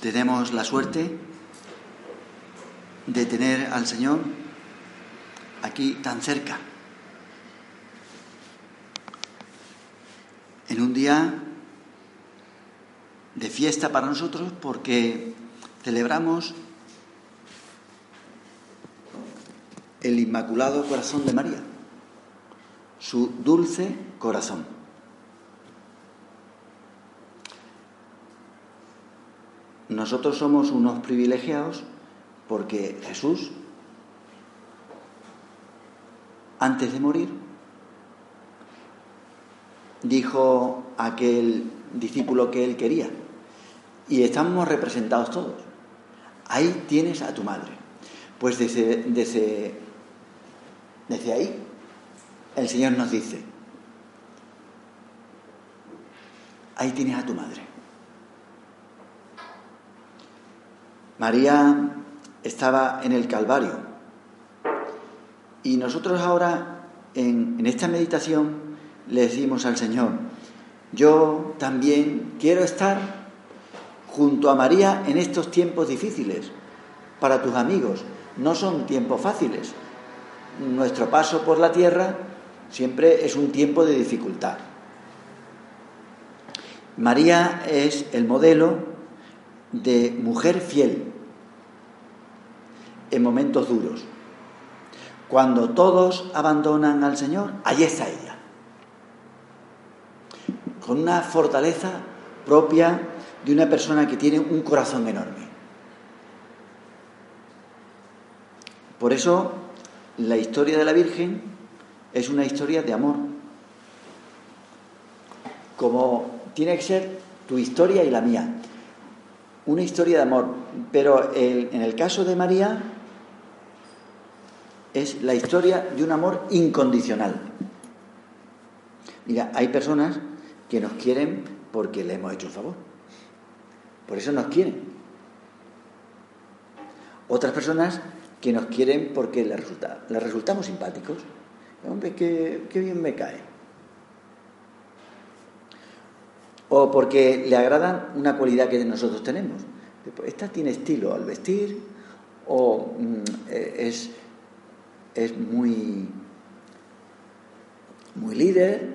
tenemos la suerte de tener al Señor aquí tan cerca. En un día de fiesta para nosotros porque celebramos el Inmaculado Corazón de María, su dulce corazón. Nosotros somos unos privilegiados porque Jesús, antes de morir, dijo a aquel discípulo que él quería, y estamos representados todos. Ahí tienes a tu madre. Pues desde, desde, desde ahí el Señor nos dice, ahí tienes a tu madre. María estaba en el Calvario y nosotros ahora en, esta meditación le decimos al Señor, yo también quiero estar junto a María en estos tiempos difíciles para tus amigos. No son tiempos fáciles. Nuestro paso por la tierra siempre es un tiempo de dificultad. María es el modelo de mujer fiel en momentos duros. Cuando todos abandonan al Señor, allí está ella. Con una fortaleza propia de una persona que tiene un corazón enorme. Por eso la historia de la Virgen es una historia de amor. Como tiene que ser tu historia y la mía. Una historia de amor. Pero en el caso de María es la historia de un amor incondicional. Mira, hay personas que nos quieren porque le hemos hecho un favor. Por eso nos quieren. Otras personas que nos quieren porque les, resulta, resultamos simpáticos. Hombre, qué, qué bien me cae. O porque le agradan una cualidad que nosotros tenemos. Esta tiene estilo al vestir, o mm, eh, es, es muy, muy líder.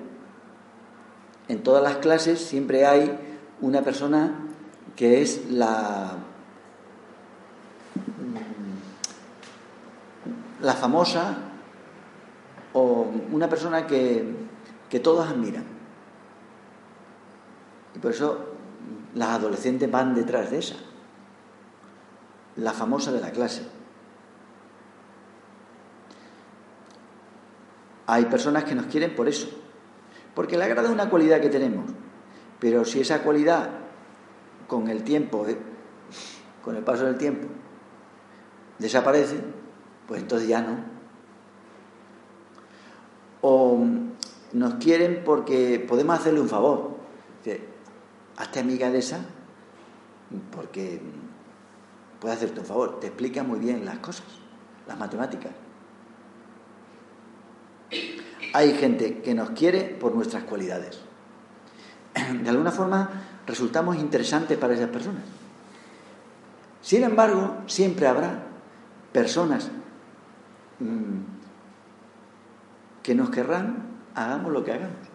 En todas las clases siempre hay una persona que es la, la famosa o una persona que, que todos admiran. Y por eso las adolescentes van detrás de esa, la famosa de la clase. Hay personas que nos quieren por eso, porque le agrada una cualidad que tenemos, pero si esa cualidad con el tiempo, con el paso del tiempo, desaparece, pues entonces ya no. O nos quieren porque podemos hacerle un favor. Hazte amiga de esa porque puede hacerte un favor. Te explica muy bien las cosas, las matemáticas. Hay gente que nos quiere por nuestras cualidades. De alguna forma resultamos interesantes para esas personas. Sin embargo, siempre habrá personas mm, que nos querrán, hagamos lo que hagamos.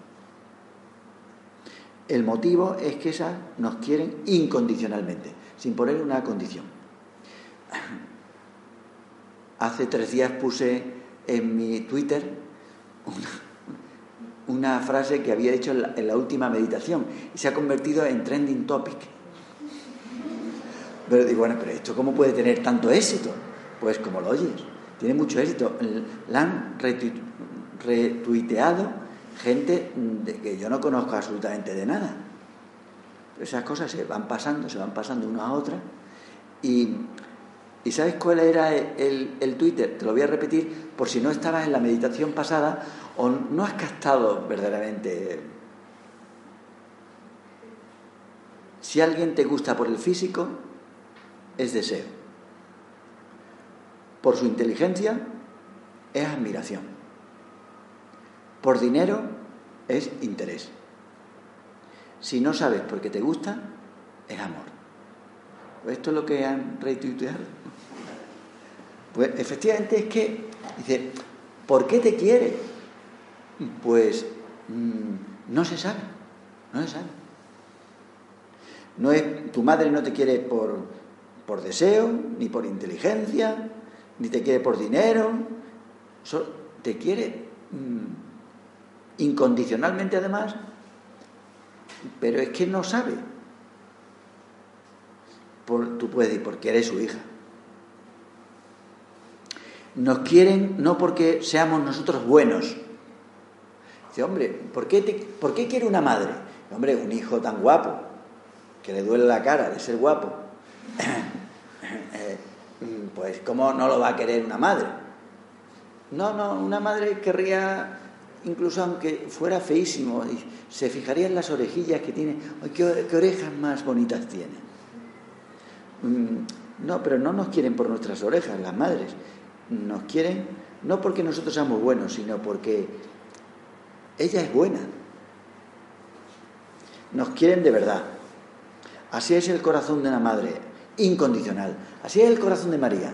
El motivo es que esas nos quieren incondicionalmente, sin poner una condición. Hace tres días puse en mi Twitter una, frase que había dicho en la, última meditación y se ha convertido en trending topic. Pero digo, bueno, pero esto cómo puede tener tanto éxito? Pues como lo oyes, tiene mucho éxito. La han retuiteado gente de que yo no conozco absolutamente de nada. esas cosas se van pasando, se van pasando una a otra. Y, ¿y sabes cuál era el, el Twitter? Te lo voy a repetir por si no estabas en la meditación pasada o no has captado verdaderamente. Si alguien te gusta por el físico, es deseo. Por su inteligencia, es admiración. Por dinero, es interés. Si no sabes por qué te gusta, es amor. Esto es lo que han retuiteado. Pues efectivamente es que, dice, ¿por qué te quiere? Pues mm, no se sabe, no se sabe. No es, tu madre no te quiere por, por deseo, ni por inteligencia, ni te quiere por dinero, te quiere mm, incondicionalmente además, pero es que no sabe. Tú puedes decir, porque eres su hija. Nos quieren no porque seamos nosotros buenos. Dice, hombre, ¿por qué, ¿por qué quiere una madre? Hombre, un hijo tan guapo, que le duele la cara de ser guapo. Pues, ¿cómo no lo va a querer una madre? No, no, una madre querría, incluso aunque fuera feísimo, se fijaría en las orejillas que tiene. qué, qué orejas más bonitas tiene! Mm, no, pero no nos quieren por nuestras orejas, las madres. Nos quieren no porque nosotros seamos buenos, sino porque ella es buena. Nos quieren de verdad. Así es el corazón de una madre, incondicional. Así es el corazón de María.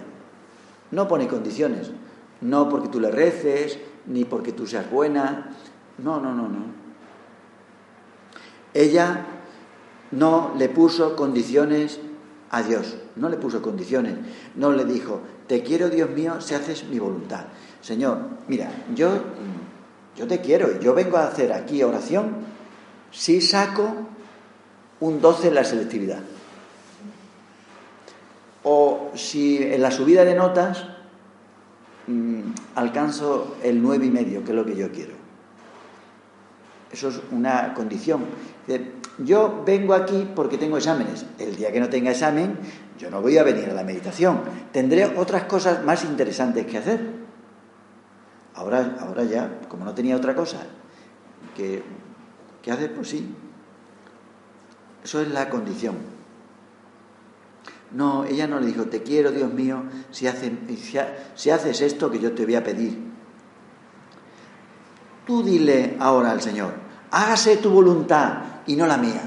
No pone condiciones. No porque tú le reces, ni porque tú seas buena. No, no, no, no. Ella no le puso condiciones a Dios, no le puso condiciones. No le dijo, te quiero Dios mío si haces mi voluntad. Señor, mira, yo, yo te quiero, yo vengo a hacer aquí oración si saco un 12 en la selectividad. O si en la subida de notas mm, alcanzo el nueve y medio, que es lo que yo quiero. Eso es una condición. Yo vengo aquí porque tengo exámenes. El día que no tenga examen, yo no voy a venir a la meditación. Tendré otras cosas más interesantes que hacer. Ahora, ahora ya, como no tenía otra cosa que, que hacer, pues sí. Eso es la condición. No, ella no le dijo, te quiero, Dios mío, si, si haces esto que yo te voy a pedir. Tú dile ahora al Señor, hágase tu voluntad y no la mía.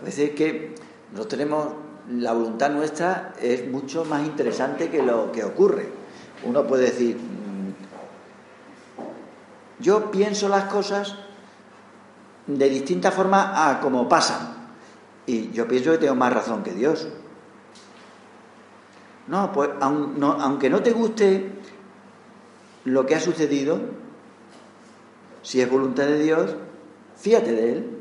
A veces que nosotros tenemos la voluntad nuestra es mucho más interesante que lo que ocurre. Uno puede decir, mm, yo pienso las cosas de distinta forma a como pasan. Y yo pienso que tengo más razón que Dios. No, pues aunque no te guste lo que ha sucedido, si es voluntad de Dios, fíjate de Él.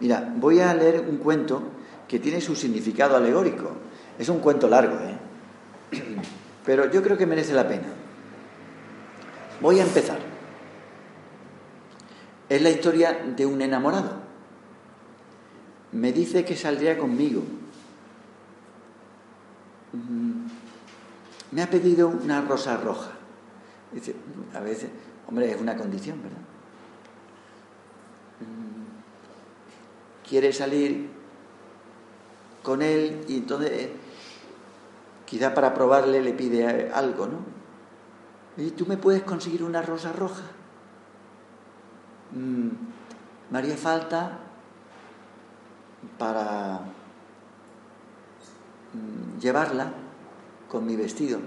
Mira, voy a leer un cuento que tiene su significado alegórico. Es un cuento largo, ¿eh? pero yo creo que merece la pena. Voy a empezar. Es la historia de un enamorado. Me dice que saldría conmigo. Mm, me ha pedido una rosa roja. Dice, a veces, hombre, es una condición, ¿verdad? Quiere salir con él y entonces quizá para probarle le pide algo, ¿no? ¿Y tú me puedes conseguir una rosa roja? Mm, me haría falta para mm, llevarla con mi vestido.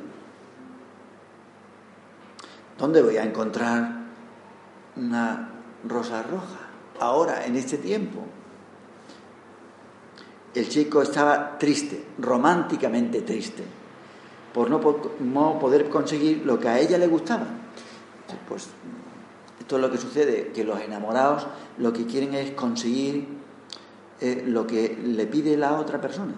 ¿Dónde voy a encontrar una rosa roja? Ahora, en este tiempo el chico estaba triste, románticamente triste, por no, poder conseguir lo que a ella le gustaba. Pues esto es lo que sucede, que los enamorados lo que quieren es conseguir eh, lo que le pide la otra persona.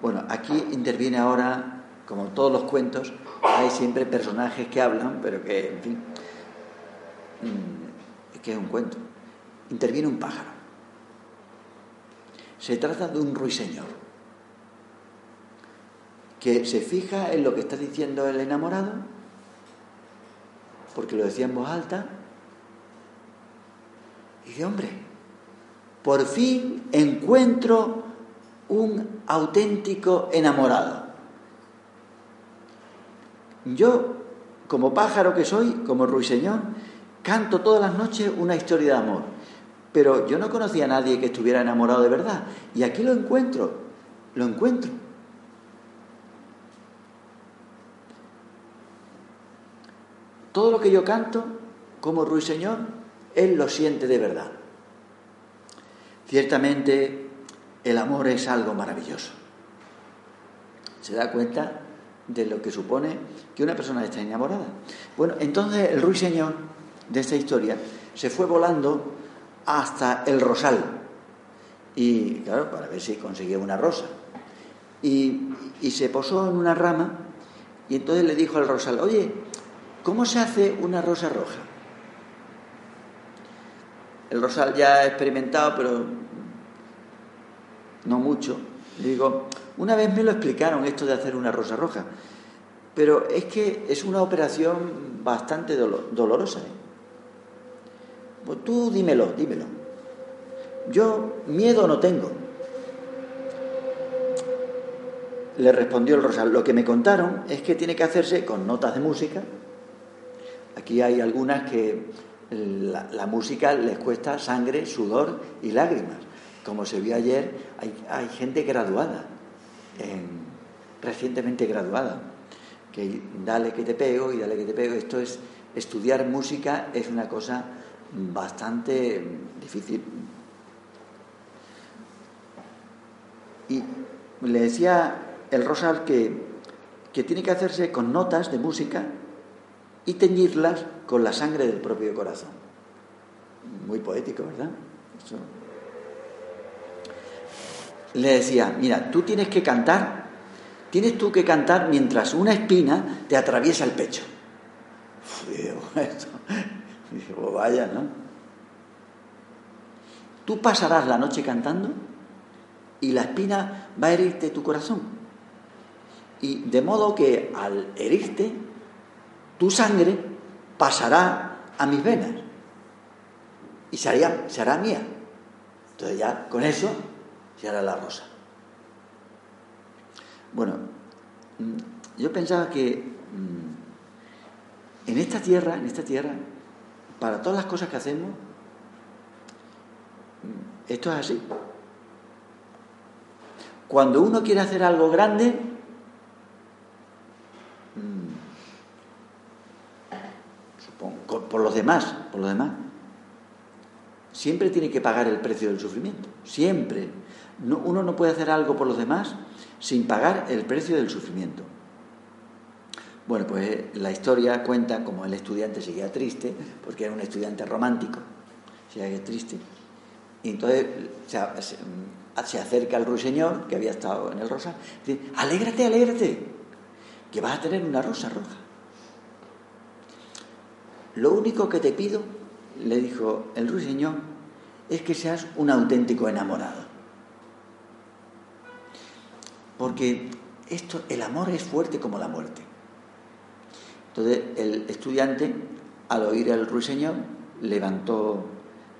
Bueno, aquí interviene ahora, como todos los cuentos, hay siempre personajes que hablan, pero que, en fin, que es un cuento. Interviene un pájaro. Se trata de un ruiseñor que se fija en lo que está diciendo el enamorado, porque lo decía en voz alta, y dice, hombre, por fin encuentro un auténtico enamorado. Yo, como pájaro que soy, como ruiseñor, canto todas las noches una historia de amor pero yo no conocía a nadie que estuviera enamorado de verdad. Y aquí lo encuentro, lo encuentro. Todo lo que yo canto como ruiseñor, él lo siente de verdad. Ciertamente el amor es algo maravilloso. Se da cuenta de lo que supone que una persona está enamorada. Bueno, entonces el ruiseñor de esta historia se fue volando hasta el rosal. Y claro, para ver si conseguía una rosa. Y, y se posó en una rama y entonces le dijo al rosal, oye, ¿cómo se hace una rosa roja? El rosal ya ha experimentado, pero no mucho. Le digo, una vez me lo explicaron esto de hacer una rosa roja, pero es que es una operación bastante dolorosa. ¿eh? Pues tú dímelo, dímelo. Yo miedo no tengo. Le respondió el rosal, lo que me contaron es que tiene que hacerse con notas de música. Aquí hay algunas que la, música les cuesta sangre, sudor y lágrimas. Como se vio ayer, hay, gente graduada, recientemente graduada, que dale que te pego y dale que te pego. Esto es, estudiar música es una cosa bastante difícil. Y le decía el Rosal que, que tiene que hacerse con notas de música y teñirlas con la sangre del propio corazón. Muy poético, ¿verdad? Le decía, mira, tú tienes que cantar, tienes tú que cantar mientras una espina te atraviesa el pecho. Dice, pues vaya, ¿no? Tú pasarás la noche cantando y la espina va a herirte tu corazón. Y de modo que al herirte, tu sangre pasará a mis venas y se hará, mía. Entonces ya con eso se hará la rosa. Bueno, mm, yo pensaba que mm, en esta tierra, en esta tierra, para todas las cosas que hacemos, esto es así. Cuando uno quiere hacer algo grande, mm, supongo, por los demás, por los demás, siempre tiene que pagar el precio del sufrimiento. Siempre. uno no puede hacer algo por los demás sin pagar el precio del sufrimiento. Bueno, pues la historia cuenta como el estudiante seguía triste, porque era un estudiante romántico, seguía triste. Y entonces se, acerca al ruiseñor, que había estado en el rosa, y dice, alégrate, alégrate, que vas a tener una rosa roja. Lo único que te pido, le dijo el ruiseñor, es que seas un auténtico enamorado. Porque esto, el amor es fuerte como la muerte. Entonces el estudiante, al oír al ruiseñor, levantó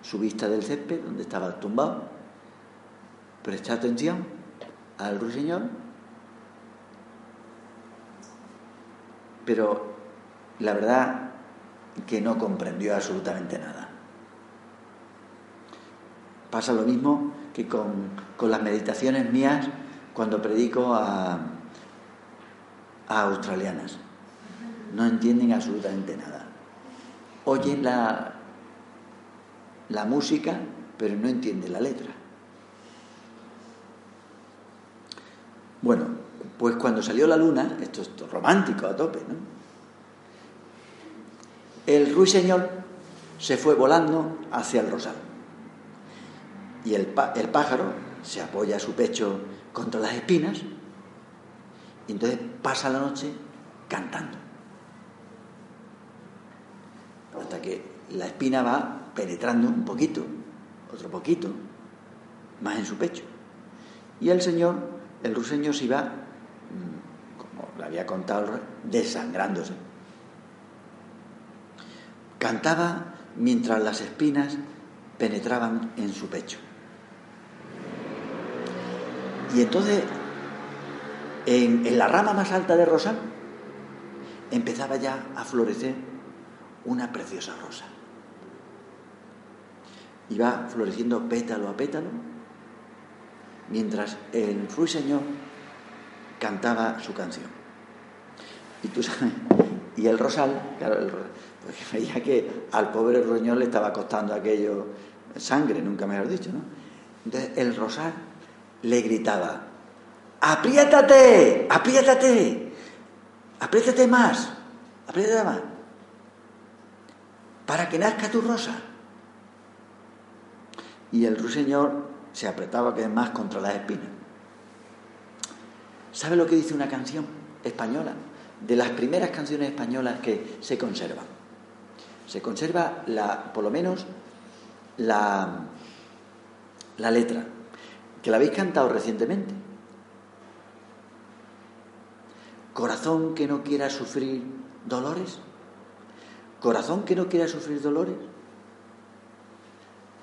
su vista del césped, donde estaba tumbado, prestó atención al ruiseñor, pero la verdad que no comprendió absolutamente nada. Pasa lo mismo que con, las meditaciones mías cuando predico a australianas no entienden absolutamente nada. Oyen la, la música, pero no entienden la letra. Bueno, pues cuando salió la luna, esto es romántico a tope, ¿no? El ruiseñor se fue volando hacia el rosal. Y el, el pájaro se apoya su pecho contra las espinas y entonces pasa la noche cantando hasta que la espina va penetrando un poquito, otro poquito, más en su pecho. Y el Señor, el ruiseñor, se iba, mm, como le había contado, desangrándose. Cantaba mientras las espinas penetraban en su pecho. Y entonces, en, en la rama más alta de Rosal, empezaba ya a florecer una preciosa rosa. Y va floreciendo pétalo a pétalo, mientras el ruiseñor cantaba su canción. Y tú sabes, y el rosal, claro, el, porque veía que al pobre ruiseñor le estaba costando aquello sangre, nunca mejor dicho, ¿no? Entonces el rosal le gritaba, apriétate, apriétate, apriétate más, apriétate más, para que nazca tu rosa. Y el ruiseñor se apretaba que más contra las espinas. ¿Sabe lo que dice una canción española? De las primeras canciones españolas que se conservan. Se conserva la, por lo menos la, la letra, que la habéis cantado recientemente. Corazón que no quiera sufrir dolores. Corazón que no quiera sufrir dolores.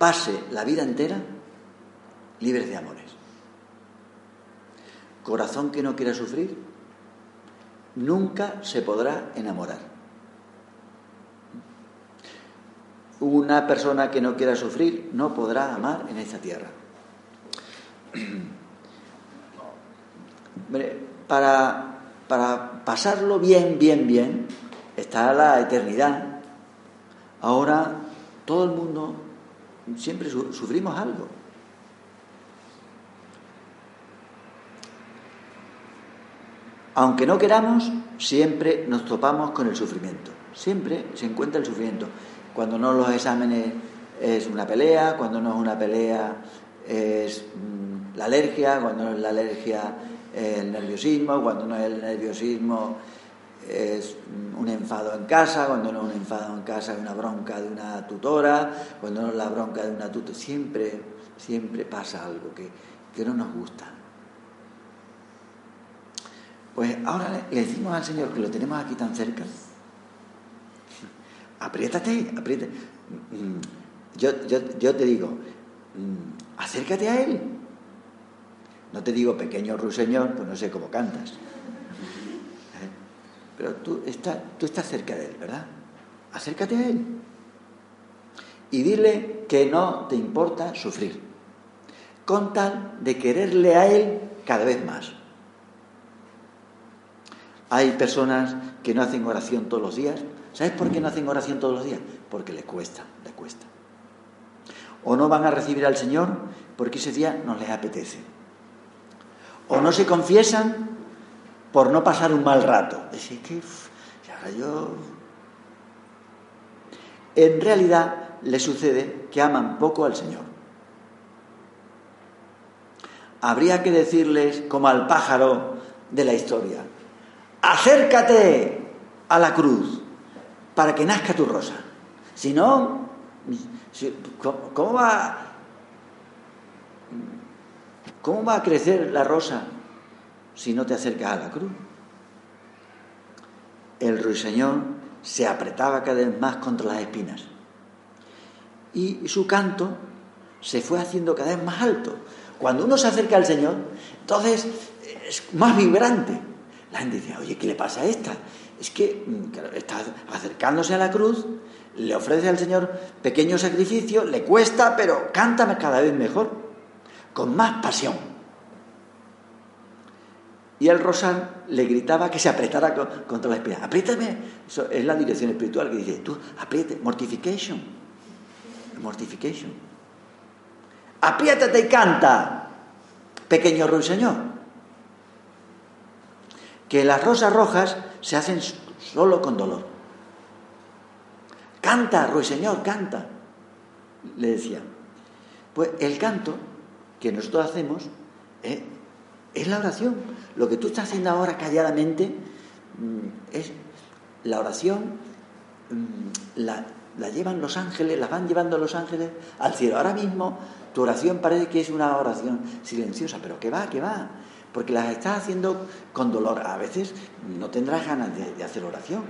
Pase la vida entera libre de amores. Corazón que no quiera sufrir nunca se podrá enamorar. Una persona que no quiera sufrir no podrá amar en esta tierra. Para, para pasarlo bien, bien, bien, está la eternidad. Ahora todo el mundo siempre sufrimos algo. Aunque no queramos, siempre nos topamos con el sufrimiento. Siempre se encuentra el sufrimiento. Cuando no los exámenes es una pelea, cuando no es una pelea es mm, la alergia, cuando no es la alergia el nerviosismo, cuando no es el nerviosismo es un enfado en casa, cuando no es un enfado en casa es una bronca de una tutora, cuando no es la bronca de una tutora, siempre, siempre pasa algo que, que no nos gusta. Pues ahora le decimos al Señor que lo tenemos aquí tan cerca, apriétate, apriétate. Mm, yo, yo, te digo, mm, acércate a Él. No te digo pequeño ruiseñor, pues no sé cómo cantas. Pero tú, tú estás cerca de Él, ¿verdad? Acércate a Él. Y dile que no te importa sufrir, con tal de quererle a Él cada vez más. Hay personas que no hacen oración todos los días ¿Sabes por qué no hacen oración todos los días? Porque les cuesta, les cuesta. O no van a recibir al Señor porque ese día no les apetece. O no se confiesan por no pasar un mal rato. Decir que ahora yo. En realidad les sucede que aman poco al Señor. Habría que decirles, como al pájaro de la historia, acércate a la cruz para que nazca tu rosa. Si no, ¿cómo va, ¿cómo va a crecer la rosa si no te acercas a la cruz? El ruiseñor se apretaba cada vez más contra las espinas y su canto se fue haciendo cada vez más alto. Cuando uno se acerca al Señor, entonces es más vibrante. La gente dice, oye, ¿qué le pasa a esta? es que mm, está acercándose a la cruz, le ofrece al Señor pequeño sacrificio, le cuesta, pero cántame cada vez mejor, con más pasión. Y el rosal le gritaba que se apretara contra la espina. Apriétame. Eso es la dirección espiritual que dice, tú apriete, mortification. Mortification. Apriétate y canta, pequeño ruiseñor que las rosas rojas se hacen solo con dolor. Canta, ruiseñor, canta, le decía. Pues el canto que nosotros hacemos eh, es la oración. Lo que tú estás haciendo ahora calladamente mm, es la oración, mm, la, la llevan los ángeles, la van llevando los ángeles al cielo. Ahora mismo tu oración parece que es una oración silenciosa, pero que va, que va porque las estás haciendo con dolor. A veces no tendrás ganas de, hacer oración,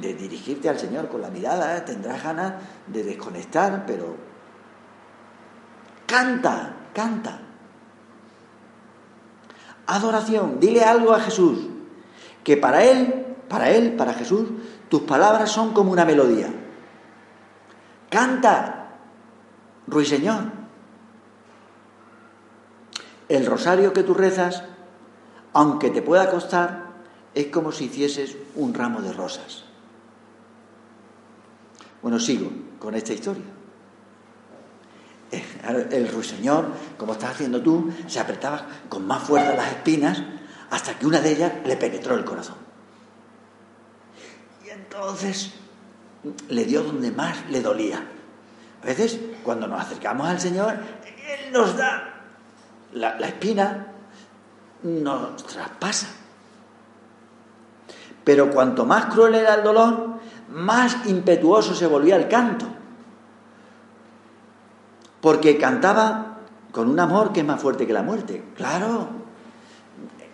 de dirigirte al Señor con la mirada, tendrás ganas de desconectar, pero canta, canta. Adoración, dile algo a Jesús, que para Él, para Él, para Jesús, tus palabras son como una melodía. Canta, ruiseñor. El rosario que tú rezas, aunque te pueda costar, es como si hicieses un ramo de rosas. Bueno, sigo con esta historia. El ruiseñor, como estás haciendo tú, se apretaba con más fuerza las espinas hasta que una de ellas le penetró el corazón. Y entonces le dio donde más le dolía. A veces, cuando nos acercamos al Señor, Él nos da la, espina, nos traspasa. Pero cuanto más cruel era el dolor, más impetuoso se volvía el canto. Porque cantaba con un amor que es más fuerte que la muerte. Claro,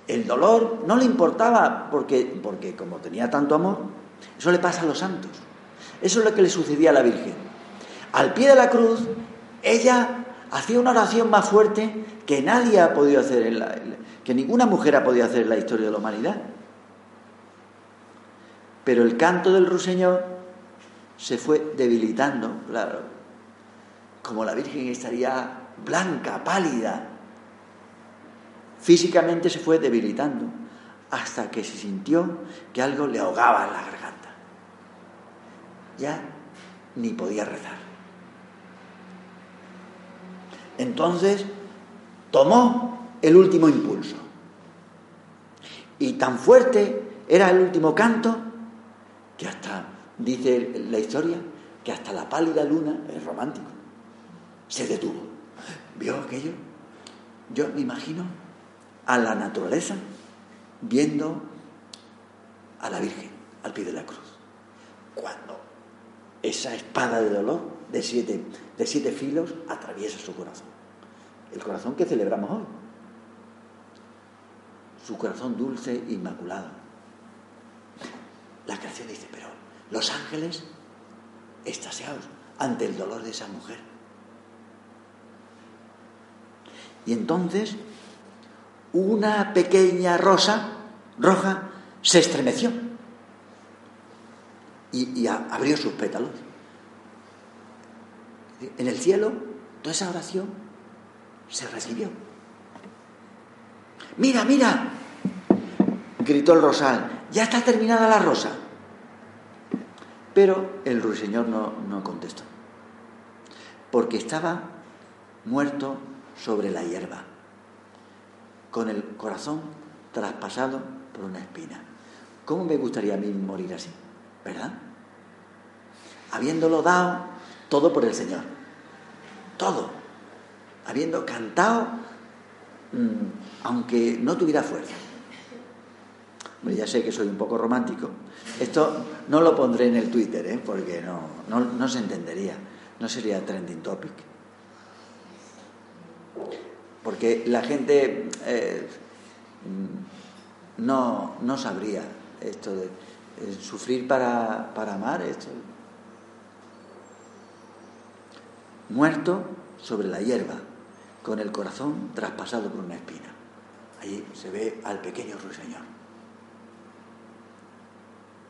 el dolor no le importaba porque, porque como tenía tanto amor, eso le pasa a los santos. Eso es lo que le sucedía a la Virgen. Al pie de la cruz, ella hacía una oración más fuerte que nadie ha podido hacer, en la, que ninguna mujer ha podido hacer en la historia de la humanidad. Pero el canto del ruiseñor se fue debilitando, claro, como la Virgen estaría blanca, pálida. Físicamente se fue debilitando hasta que se sintió que algo le ahogaba en la garganta ya ni podía rezar. Entonces tomó el último impulso. Y tan fuerte era el último canto que hasta, dice la historia, que hasta la pálida luna, es romántico, se detuvo. ¿Vio aquello? Yo me imagino a la naturaleza viendo a la Virgen al pie de la cruz. Cuando esa espada de dolor de siete, de siete filos atraviesa su corazón. El corazón que celebramos hoy. Su corazón dulce, inmaculado. La canción dice, pero los ángeles estasiados ante el dolor de esa mujer. Y entonces una pequeña rosa roja se estremeció y, abrió sus pétalos. En el cielo, toda esa oración se recibió. Mira, mira, gritó el rosal, ya está terminada la rosa. Pero el ruiseñor no, no contestó, porque estaba muerto sobre la hierba, con el corazón traspasado por una espina. ¿Cómo me gustaría a mí morir así? ¿verdad? Habiéndolo dado todo por el Señor, todo, habiendo cantado, mm, aunque no tuviera fuerza. ya sé que soy un poco romántico. Esto no lo pondré en el Twitter, ¿eh? porque no, no, se entendería, no sería trending topic. Porque la gente eh, no, no sabría esto de sufrir para, amar, esto. Muerto sobre la hierba, con el corazón traspasado por una espina. Allí se ve al pequeño ruiseñor.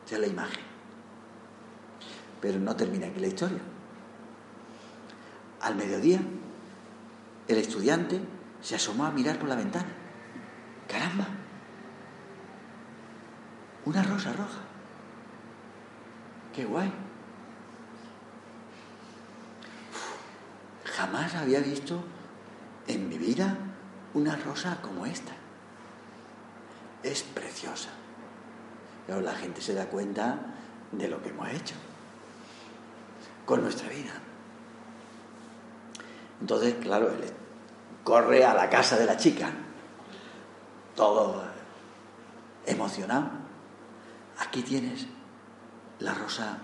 Esa es la imagen. Pero no termina aquí la historia. Al mediodía, el estudiante se asomó a mirar por la ventana. ¡Caramba! Una rosa roja. Qué guay. Jamás había visto en mi vida una rosa como esta. Es preciosa. Pero la gente se da cuenta de lo que hemos hecho con nuestra vida. Entonces, claro, él corre a la casa de la chica, todo emocionado. Aquí tienes la rosa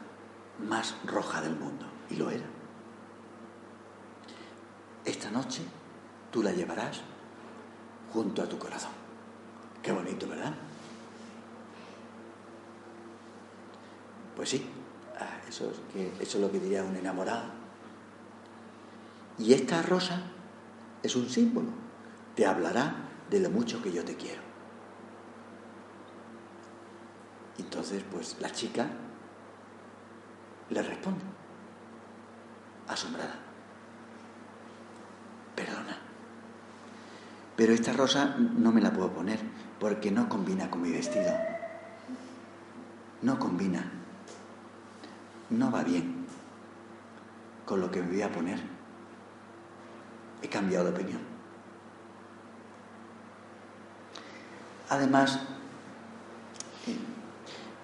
más roja del mundo. Y lo era. Esta noche tú la llevarás junto a tu corazón. Qué bonito, ¿verdad? Pues sí, ah, eso es, que, eso es lo que diría un enamorado. Y esta rosa es un símbolo. Te hablará de lo mucho que yo te quiero. Entonces, pues la chica le responde, asombrada, perdona, pero esta rosa no me la puedo poner porque no combina con mi vestido, no combina, no va bien con lo que me voy a poner. He cambiado de opinión. Además,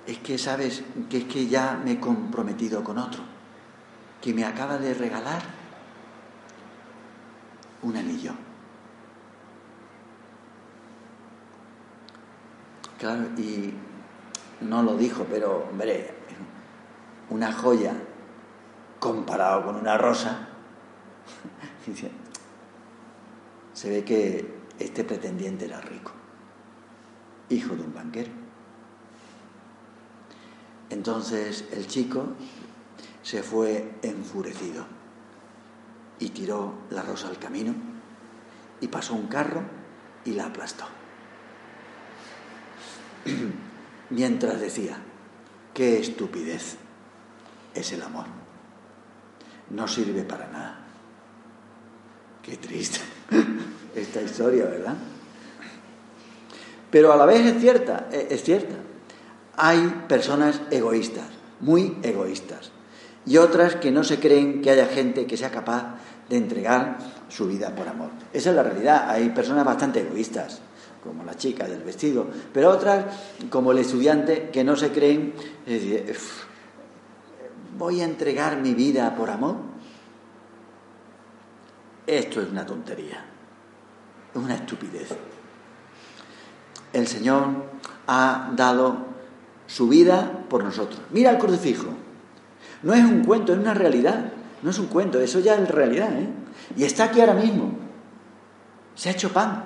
es que sabes que es que ya me he comprometido con otro, que me acaba de regalar un anillo. Claro, y no lo dijo, pero hombre, una joya comparado con una rosa, se ve que este pretendiente era rico, hijo de un banquero. Entonces el chico se fue enfurecido y tiró la rosa al camino y pasó un carro y la aplastó. Mientras decía, qué estupidez es el amor. No sirve para nada. Qué triste esta historia, ¿verdad? Pero a la vez es cierta, e-, es cierta. Hay personas egoístas, muy egoístas, y otras que no se creen que haya gente que sea capaz de entregar su vida por amor. Esa es la realidad. Hay personas bastante egoístas, como la chica del vestido, pero otras, como el estudiante, que no se creen, voy a entregar mi vida por amor. Esto es una tontería, es una estupidez. El Señor ha dado su vida por nosotros. Mira el crucifijo. No es un cuento, es una realidad. No es un cuento, eso ya es realidad. ¿eh? Y está aquí ahora mismo. Se ha hecho pan.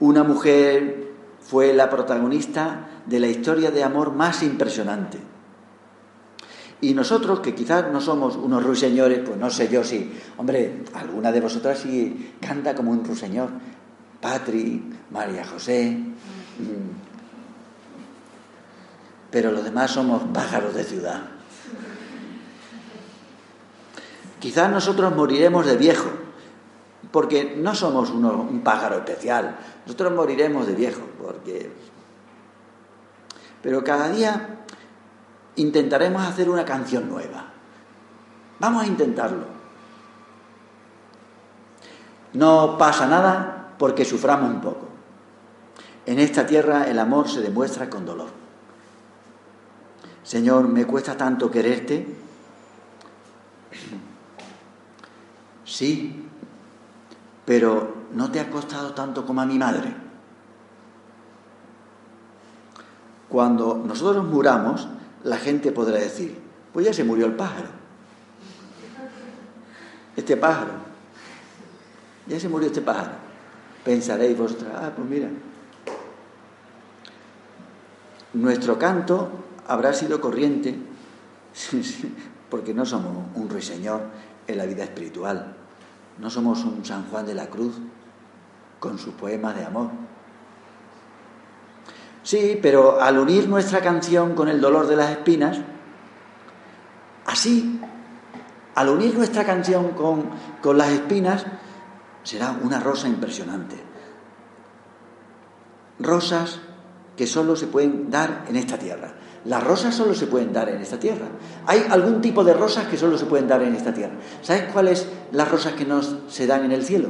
Una mujer fue la protagonista de la historia de amor más impresionante. Y nosotros, que quizás no somos unos ruiseñores, pues no sé yo si, hombre, alguna de vosotras sí canta como un ruiseñor. Patri, María José. Mm. Pero los demás somos pájaros de ciudad. Quizás nosotros moriremos de viejo, porque no somos un pájaro especial. Nosotros moriremos de viejo, porque... Pero cada día intentaremos hacer una canción nueva. Vamos a intentarlo. No pasa nada porque suframos un poco. En esta tierra el amor se demuestra con dolor. Señor, me cuesta tanto quererte. Sí, pero no te ha costado tanto como a mi madre. Cuando nosotros muramos, la gente podrá decir, pues ya se murió el pájaro. Este pájaro. Ya se murió este pájaro. Pensaréis vosotros, ah, pues mira. Nuestro canto habrá sido corriente porque no somos un ruiseñor en la vida espiritual. No somos un San Juan de la Cruz con sus poemas de amor. Sí, pero al unir nuestra canción con el dolor de las espinas, así, al unir nuestra canción con, con las espinas, será una rosa impresionante. Rosas que solo se pueden dar en esta tierra. Las rosas solo se pueden dar en esta tierra. Hay algún tipo de rosas que solo se pueden dar en esta tierra. ¿Sabes cuáles las rosas que no se dan en el cielo?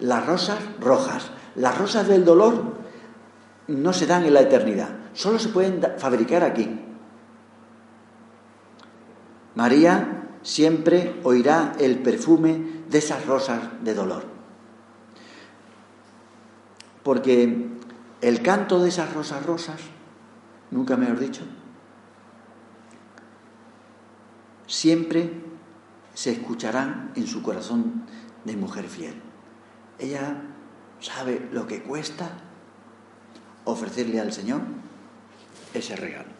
Las rosas rojas. Las rosas del dolor no se dan en la eternidad. Solo se pueden fabricar aquí. María siempre oirá el perfume de esas rosas de dolor. Porque el canto de esas rosas rosas nunca me lo dicho, siempre se escucharán en su corazón de mujer fiel. Ella sabe lo que cuesta ofrecerle al Señor ese regalo.